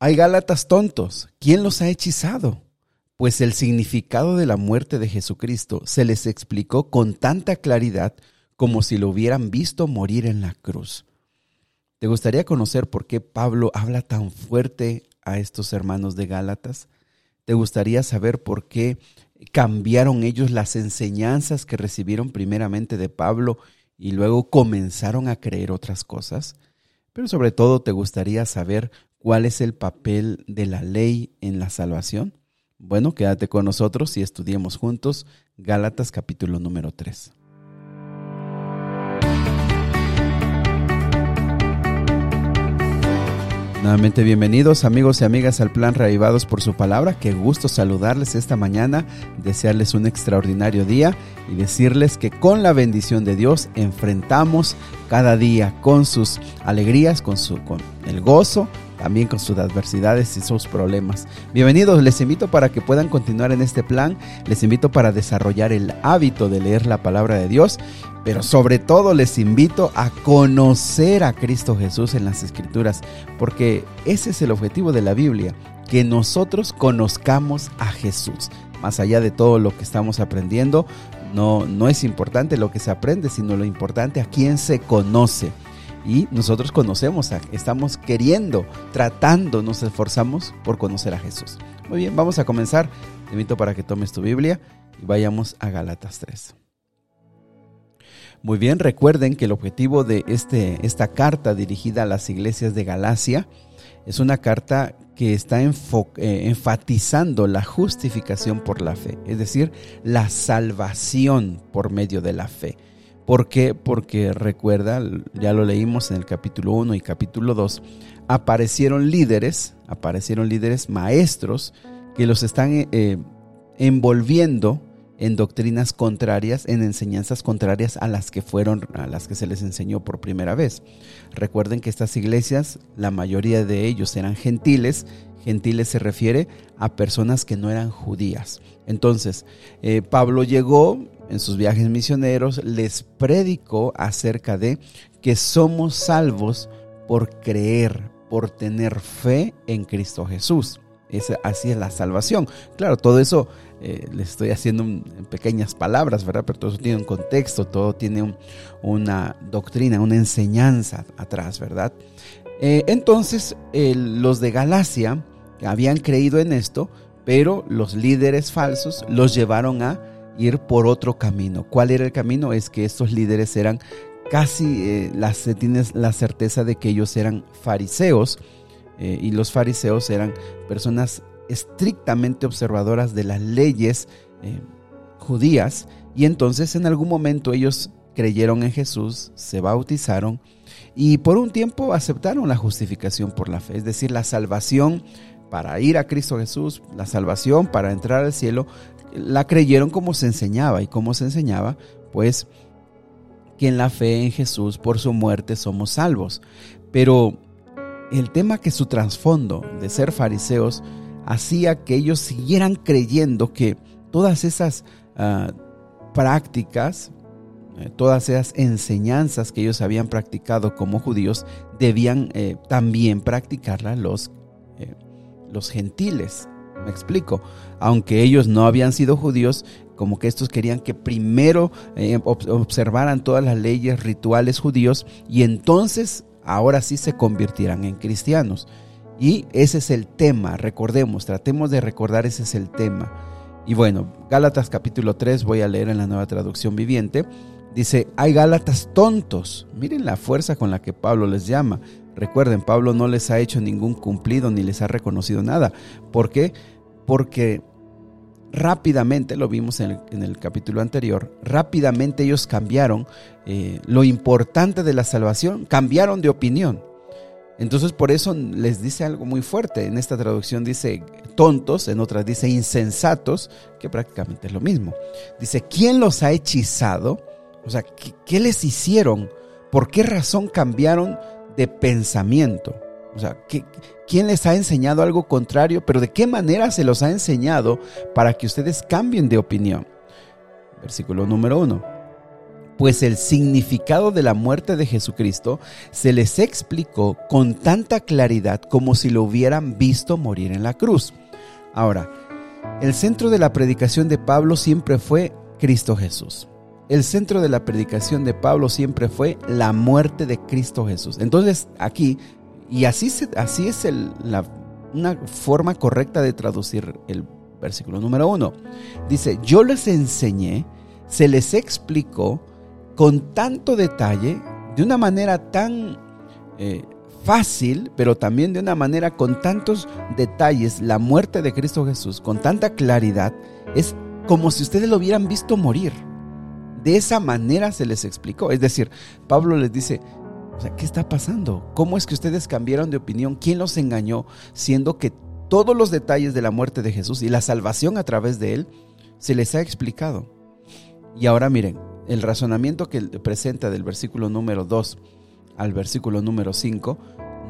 Hay Gálatas tontos. ¿Quién los ha hechizado? Pues el significado de la muerte de Jesucristo se les explicó con tanta claridad como si lo hubieran visto morir en la cruz. ¿Te gustaría conocer por qué Pablo habla tan fuerte a estos hermanos de Gálatas? ¿Te gustaría saber por qué cambiaron ellos las enseñanzas que recibieron primeramente de Pablo y luego comenzaron a creer otras cosas? Pero sobre todo te gustaría saber cuál es el papel de la ley en la salvación. Bueno, quédate con nosotros y estudiemos juntos Gálatas capítulo número 3. Nuevamente bienvenidos amigos y amigas al plan Reavivados por su palabra. Qué gusto saludarles esta mañana, desearles un extraordinario día y decirles que con la bendición de Dios enfrentamos cada día con sus alegrías, con, su, con el gozo, también con sus adversidades y sus problemas. Bienvenidos, les invito para que puedan continuar en este plan, les invito para desarrollar el hábito de leer la palabra de Dios pero sobre todo les invito a conocer a Cristo Jesús en las Escrituras, porque ese es el objetivo de la Biblia, que nosotros conozcamos a Jesús. Más allá de todo lo que estamos aprendiendo, no, no es importante lo que se aprende, sino lo importante a quién se conoce. Y nosotros conocemos, a, estamos queriendo, tratando, nos esforzamos por conocer a Jesús. Muy bien, vamos a comenzar. Te invito para que tomes tu Biblia y vayamos a Galatas 3. Muy bien, recuerden que el objetivo de este, esta carta dirigida a las iglesias de Galacia es una carta que está eh, enfatizando la justificación por la fe, es decir, la salvación por medio de la fe. ¿Por qué? Porque recuerda, ya lo leímos en el capítulo 1 y capítulo 2, aparecieron líderes, aparecieron líderes maestros que los están eh, envolviendo en doctrinas contrarias, en enseñanzas contrarias a las que fueron, a las que se les enseñó por primera vez. Recuerden que estas iglesias, la mayoría de ellos eran gentiles. Gentiles se refiere a personas que no eran judías. Entonces, eh, Pablo llegó en sus viajes misioneros, les predicó acerca de que somos salvos por creer, por tener fe en Cristo Jesús. Es, así es la salvación. Claro, todo eso eh, les estoy haciendo en pequeñas palabras, ¿verdad? Pero todo eso tiene un contexto, todo tiene una doctrina, una enseñanza atrás, ¿verdad? Eh, entonces, los de Galacia habían creído en esto, pero los líderes falsos los llevaron a ir por otro camino. ¿Cuál era el camino? Es que estos líderes eran casi, eh, tienes la certeza de que ellos eran fariseos, y los fariseos eran personas estrictamente observadoras de las leyes eh, judías y entonces en algún momento ellos creyeron en Jesús, se bautizaron y por un tiempo aceptaron la justificación por la fe, es decir, la salvación para ir a Cristo Jesús, la salvación para entrar al cielo, la creyeron como se enseñaba y como se enseñaba, pues que en la fe en Jesús por su muerte somos salvos. Pero el tema que su trasfondo de ser fariseos hacía que ellos siguieran creyendo que todas esas ah, prácticas, eh, todas esas enseñanzas que ellos habían practicado como judíos, debían eh, también practicarlas los, eh, los gentiles. Me explico. Aunque ellos no habían sido judíos, como que estos querían que primero observaran todas las leyes rituales judíos y entonces ahora sí se convirtieran en cristianos. Y ese es el tema, recordemos, tratemos de recordar, ese es el tema. Y bueno, Gálatas capítulo 3, voy a leer en la nueva traducción viviente. Dice, hay Gálatas tontos. Miren la fuerza con la que Pablo les llama. Recuerden, Pablo no les ha hecho ningún cumplido ni les ha reconocido nada. ¿Por qué? Porque rápidamente, lo vimos en el, capítulo anterior, rápidamente ellos cambiaron eh, lo importante de la salvación, cambiaron de opinión. Entonces por eso les dice algo muy fuerte. En esta traducción dice tontos, en otras dice insensatos, que prácticamente es lo mismo. Dice, ¿quién los ha hechizado? O sea, ¿qué, les hicieron? ¿Por qué razón cambiaron de pensamiento? O sea, ¿quién les ha enseñado algo contrario? Pero ¿de qué manera se los ha enseñado para que ustedes cambien de opinión? Versículo número uno. pues el significado de la muerte de Jesucristo se les explicó con tanta claridad como si lo hubieran visto morir en la cruz. Ahora, el centro de la predicación de Pablo siempre fue Cristo Jesús. El centro de la predicación de Pablo siempre fue la muerte de Cristo Jesús. Entonces aquí, y así, así es la, una forma correcta de traducir el versículo número uno. Dice, yo les enseñé, se les explicó con tanto detalle, de una manera tan eh, fácil, pero también de una manera con tantos detalles, la muerte de Cristo Jesús, con tanta claridad, es como si ustedes lo hubieran visto morir. De esa manera se les explicó. Es decir, Pablo les dice, o sea, ¿qué está pasando? ¿Cómo es que ustedes cambiaron de opinión? ¿Quién los engañó? Siendo que todos los detalles de la muerte de Jesús y la salvación a través de él se les ha explicado. Y ahora miren, el razonamiento que presenta del versículo número 2 al versículo número 5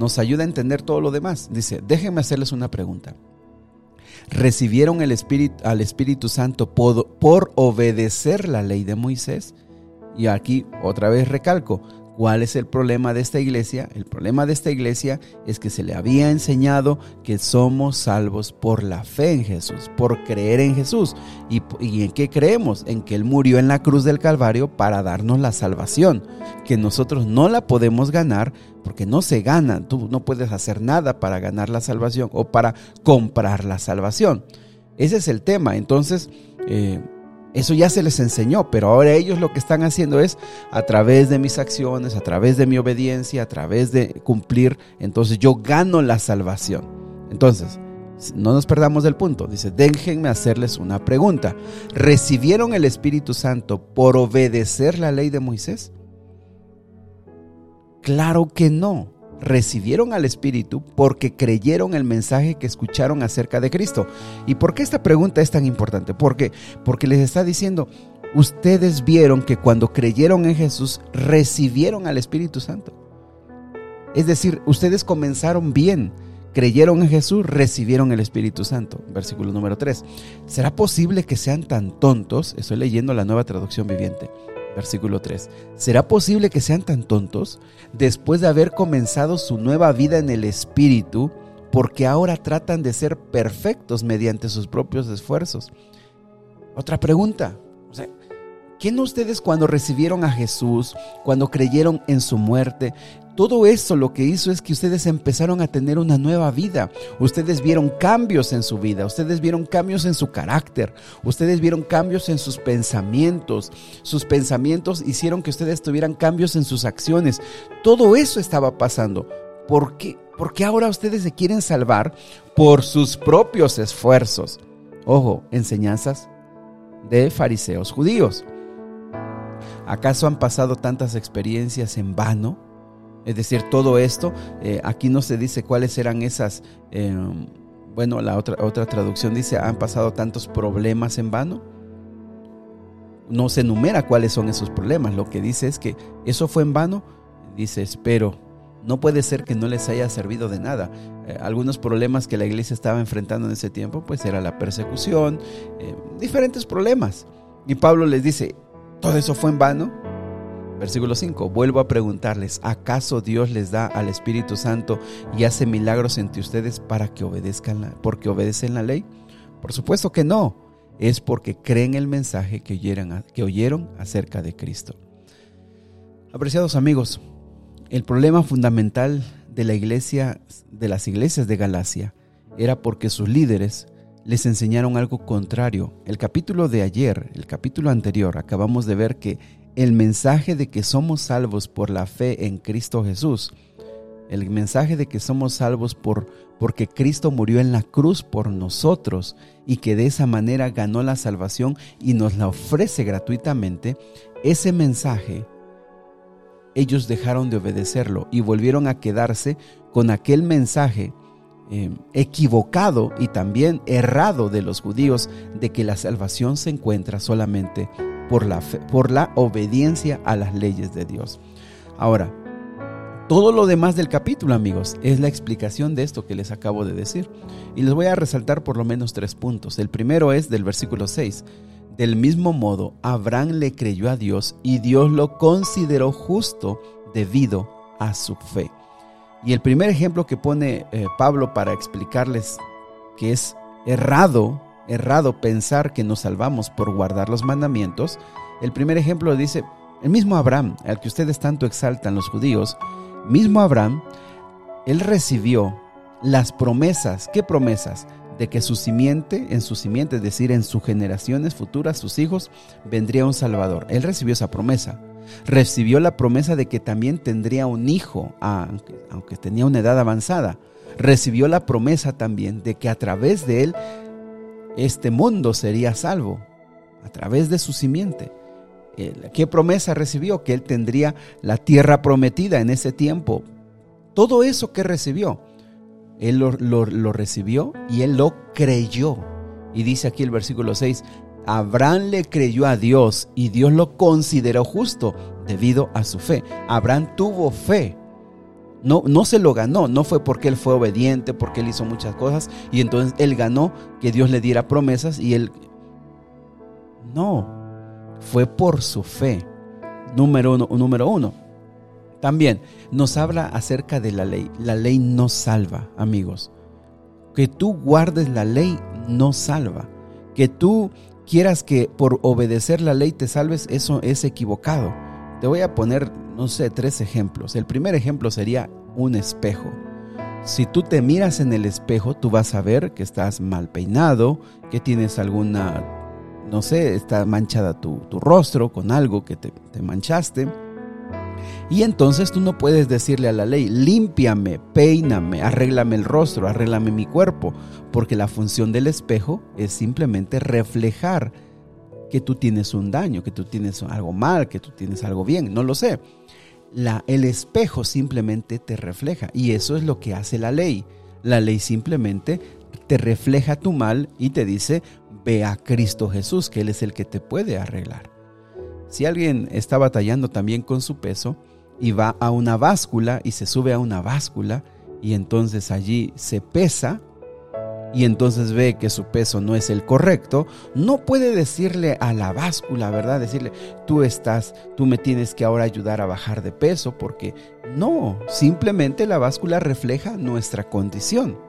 nos ayuda a entender todo lo demás. Dice, déjenme hacerles una pregunta. ¿Recibieron el Espíritu, al Espíritu Santo por obedecer la ley de Moisés? Y aquí otra vez recalco, ¿Cuál es el problema de esta iglesia? El problema de esta iglesia es que se le había enseñado que somos salvos por la fe en Jesús, por creer en Jesús. ¿Y, en qué creemos? En que Él murió en la cruz del Calvario para darnos la salvación, que nosotros no la podemos ganar porque no se gana. Tú no puedes hacer nada para ganar la salvación o para comprar la salvación. Ese es el tema. Entonces, eh, eso ya se les enseñó, pero ahora ellos lo que están haciendo es a través de mis acciones, a través de mi obediencia, a través de cumplir, entonces yo gano la salvación. Entonces, no nos perdamos del punto. Dice, déjenme hacerles una pregunta. ¿Recibieron el Espíritu Santo por obedecer la ley de Moisés? Claro que no recibieron al Espíritu porque creyeron el mensaje que escucharon acerca de Cristo. ¿Y por qué esta pregunta es tan importante? Porque, porque les está diciendo, ustedes vieron que cuando creyeron en Jesús recibieron al Espíritu Santo. Es decir, ustedes comenzaron bien, creyeron en Jesús, recibieron el Espíritu Santo. Versículo número 3. ¿Será posible que sean tan tontos? Estoy leyendo la nueva traducción viviente Versículo 3. ¿Será posible que sean tan tontos después de haber comenzado su nueva vida en el Espíritu porque ahora tratan de ser perfectos mediante sus propios esfuerzos? Otra pregunta. ¿Quién ustedes cuando recibieron a Jesús, cuando creyeron en su muerte, todo eso lo que hizo es que ustedes empezaron a tener una nueva vida. Ustedes vieron cambios en su vida, ustedes vieron cambios en su carácter, ustedes vieron cambios en sus pensamientos. Sus pensamientos hicieron que ustedes tuvieran cambios en sus acciones. Todo eso estaba pasando. ¿Por qué? Porque ahora ustedes se quieren salvar por sus propios esfuerzos. Ojo, enseñanzas de fariseos judíos. ¿Acaso han pasado tantas experiencias en vano? Es decir, todo esto, eh, aquí no se dice cuáles eran esas, eh, bueno, la otra, otra traducción dice, han pasado tantos problemas en vano. No se enumera cuáles son esos problemas. Lo que dice es que eso fue en vano. Dice, espero, no puede ser que no les haya servido de nada. Eh, algunos problemas que la iglesia estaba enfrentando en ese tiempo, pues era la persecución, diferentes problemas. Y Pablo les dice, ¿todo eso fue en vano? Versículo 5. Vuelvo a preguntarles, ¿acaso Dios les da al Espíritu Santo y hace milagros entre ustedes para que obedezcan porque obedecen la ley? Por supuesto que no. Es porque creen el mensaje que oyeron, que oyeron acerca de Cristo. Apreciados amigos, el problema fundamental de la iglesia, de las iglesias de Galacia, era porque sus líderes les enseñaron algo contrario. El capítulo de ayer, el capítulo anterior, acabamos de ver que el mensaje de que somos salvos por la fe en Cristo Jesús, el mensaje de que somos salvos por porque Cristo murió en la cruz por nosotros y que de esa manera ganó la salvación y nos la ofrece gratuitamente, ese mensaje ellos dejaron de obedecerlo y volvieron a quedarse con aquel mensaje eh, equivocado y también errado de los judíos de que la salvación se encuentra solamente por la, por la obediencia a las leyes de Dios. Ahora, todo lo demás del capítulo, amigos, es la explicación de esto que les acabo de decir. Y les voy a resaltar por lo menos tres puntos. El primero es del versículo 6. Del mismo modo, Abraham le creyó a Dios y Dios lo consideró justo debido a su fe. Y el primer ejemplo que pone eh, Pablo para explicarles que es errado, errado pensar que nos salvamos por guardar los mandamientos, el primer ejemplo dice, el mismo Abraham, al que ustedes tanto exaltan los judíos, mismo Abraham, él recibió las promesas, ¿qué promesas? De que su simiente, en su simiente, es decir, en sus generaciones futuras, sus hijos, vendría un Salvador. Él recibió esa promesa. Recibió la promesa de que también tendría un hijo, aunque, tenía una edad avanzada. Recibió la promesa también de que a través de él este mundo sería salvo, a través de su simiente. ¿Qué promesa recibió? Que él tendría la tierra prometida en ese tiempo. Todo eso que recibió, él lo, recibió y él lo creyó. Y dice aquí el versículo 6, Abraham le creyó a Dios y Dios lo consideró justo debido a su fe. Abraham tuvo fe. No, no se lo ganó, no fue porque él fue obediente, porque él hizo muchas cosas y entonces él ganó que Dios le diera promesas y él... No, fue por su fe. Número uno, número uno. También nos habla acerca de la ley. La ley no salva, amigos. Que tú guardes la ley no salva. Que tú quieras que por obedecer la ley te salves, eso es equivocado. Te voy a poner, no sé, tres ejemplos. El primer ejemplo sería un espejo. Si tú te miras en el espejo, tú vas a ver que estás mal peinado, que tienes alguna no sé, está manchada tu, rostro con algo que te, te manchaste. Y entonces tú no puedes decirle a la ley, límpiame, peíname, arréglame el rostro, arréglame mi cuerpo, porque la función del espejo es simplemente reflejar que tú tienes un daño, que tú tienes algo mal, que tú tienes algo bien, no lo sé. La, el espejo simplemente te refleja y eso es lo que hace la ley. La ley simplemente te refleja tu mal y te dice, ve a Cristo Jesús, que Él es el que te puede arreglar. Si alguien está batallando también con su peso y va a una báscula y se sube a una báscula y entonces allí se pesa y entonces ve que su peso no es el correcto, no puede decirle a la báscula, ¿verdad? Decirle, tú estás, tú me tienes que ahora ayudar a bajar de peso, porque no, simplemente la báscula refleja nuestra condición.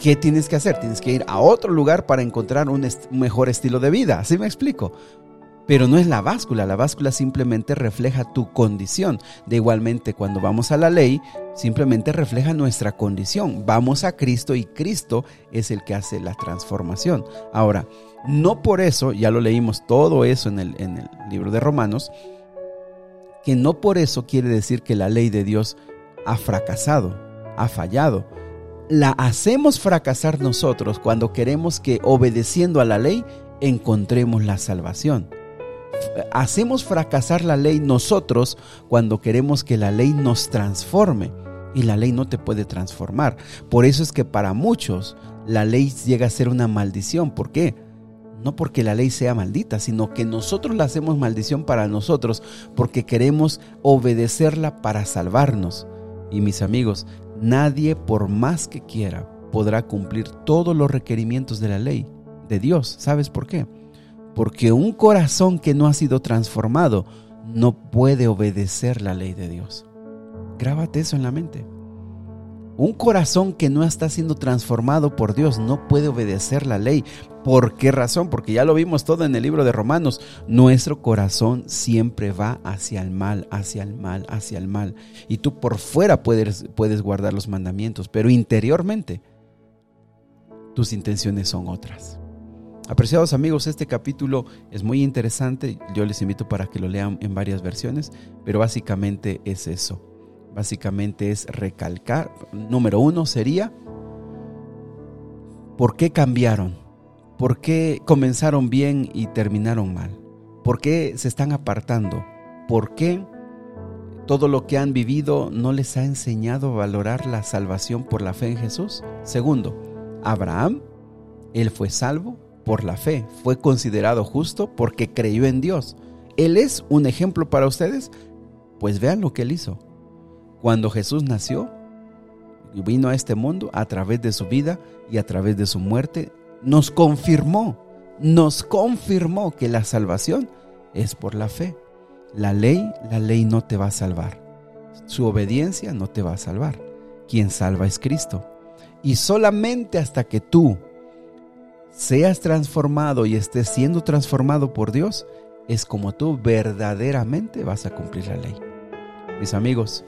¿qué tienes que hacer? Tienes que ir a otro lugar para encontrar un, mejor estilo de vida. ¿Así me explico? Pero no es la báscula, la báscula simplemente refleja tu condición. De igualmente, cuando vamos a la ley, simplemente refleja nuestra condición. Vamos a Cristo y Cristo es el que hace la transformación. Ahora, no por eso, ya lo leímos todo eso en el, en el libro de Romanos, que no por eso quiere decir que la ley de Dios ha fracasado, ha fallado la hacemos fracasar nosotros cuando queremos que obedeciendo a la ley encontremos la salvación. Hacemos fracasar la ley nosotros cuando queremos que la ley nos transforme y la ley no te puede transformar. Por eso es que para muchos la ley llega a ser una maldición. ¿Por qué? No porque la ley sea maldita, sino que nosotros la hacemos maldición para nosotros porque queremos obedecerla para salvarnos. Y mis amigos, Nadie, por más que quiera, podrá cumplir todos los requerimientos de la ley de Dios. ¿Sabes por qué? Porque un corazón que no ha sido transformado no puede obedecer la ley de Dios. Grábate eso en la mente. Un corazón que no está siendo transformado por Dios no puede obedecer la ley. ¿Por qué razón? Porque ya lo vimos todo en el libro de Romanos. Nuestro corazón siempre va hacia el mal, hacia el mal, hacia el mal. Y tú por fuera puedes, puedes guardar los mandamientos, pero interiormente tus intenciones son otras. Apreciados amigos, este capítulo es muy interesante. Yo les invito para que lo lean en varias versiones, pero básicamente es eso básicamente es recalcar. Número uno sería, ¿por qué cambiaron? ¿Por qué comenzaron bien y terminaron mal? ¿Por qué se están apartando? ¿Por qué todo lo que han vivido no les ha enseñado a valorar la salvación por la fe en Jesús? Segundo, Abraham, él fue salvo por la fe, fue considerado justo porque creyó en Dios. ¿Él es un ejemplo para ustedes? Pues vean lo que él hizo. Cuando Jesús nació y vino a este mundo a través de su vida y a través de su muerte, nos confirmó nos confirmó que la salvación es por la fe. La ley, la ley no te va a salvar. Su obediencia no te va a salvar. Quien salva es Cristo. Y solamente hasta que tú seas transformado y estés siendo transformado por Dios, es como tú verdaderamente vas a cumplir la ley. Mis amigos,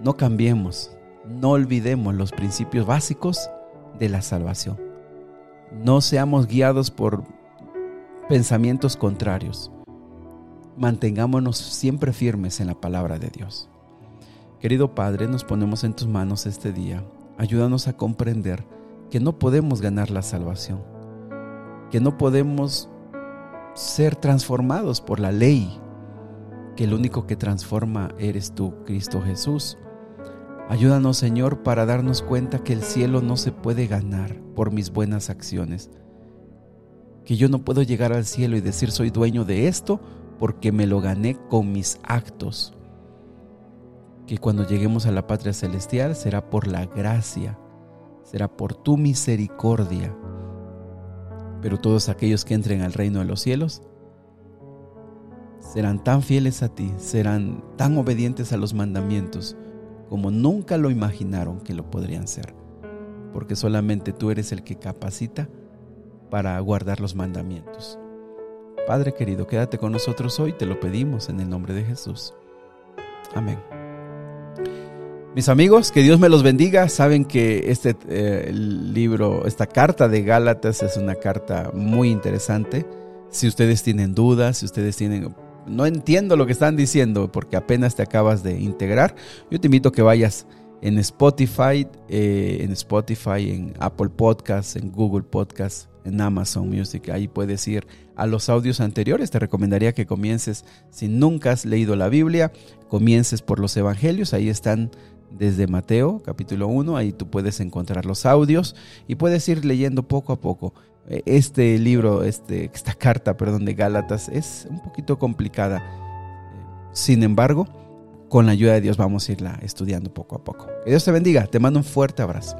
no cambiemos, no olvidemos los principios básicos de la salvación. No seamos guiados por pensamientos contrarios. Mantengámonos siempre firmes en la palabra de Dios. Querido Padre, nos ponemos en tus manos este día. Ayúdanos a comprender que no podemos ganar la salvación, que no podemos ser transformados por la ley, que el único que transforma eres tú, Cristo Jesús. Ayúdanos, Señor, para darnos cuenta que el cielo no se puede ganar por mis buenas acciones, que yo no puedo llegar al cielo y decir soy dueño de esto porque me lo gané con mis actos, que cuando lleguemos a la patria celestial será por la gracia, será por tu misericordia, pero todos aquellos que entren al reino de los cielos serán tan fieles a ti, serán tan obedientes a los mandamientos como nunca lo imaginaron que lo podrían ser, porque solamente tú eres el que capacita para guardar los mandamientos. Padre querido, quédate con nosotros hoy, te lo pedimos en el nombre de Jesús. Amén. Mis amigos, que Dios me los bendiga. Saben que este eh, libro, esta carta de Gálatas es una carta muy interesante. Si ustedes tienen dudas, si ustedes tienen... No entiendo lo que están diciendo porque apenas te acabas de integrar. Yo te invito a que vayas en Spotify, eh, en Spotify, en Apple Podcasts, en Google Podcasts, en Amazon Music. Ahí puedes ir a los audios anteriores. Te recomendaría que comiences, si nunca has leído la Biblia, comiences por los Evangelios. Ahí están desde Mateo capítulo 1, ahí tú puedes encontrar los audios y puedes ir leyendo poco a poco. Eh, este libro, este, esta carta, perdón, de Gálatas es un poquito complicada. Sin embargo, con la ayuda de Dios vamos a irla estudiando poco a poco. Que Dios te bendiga, te mando un fuerte abrazo.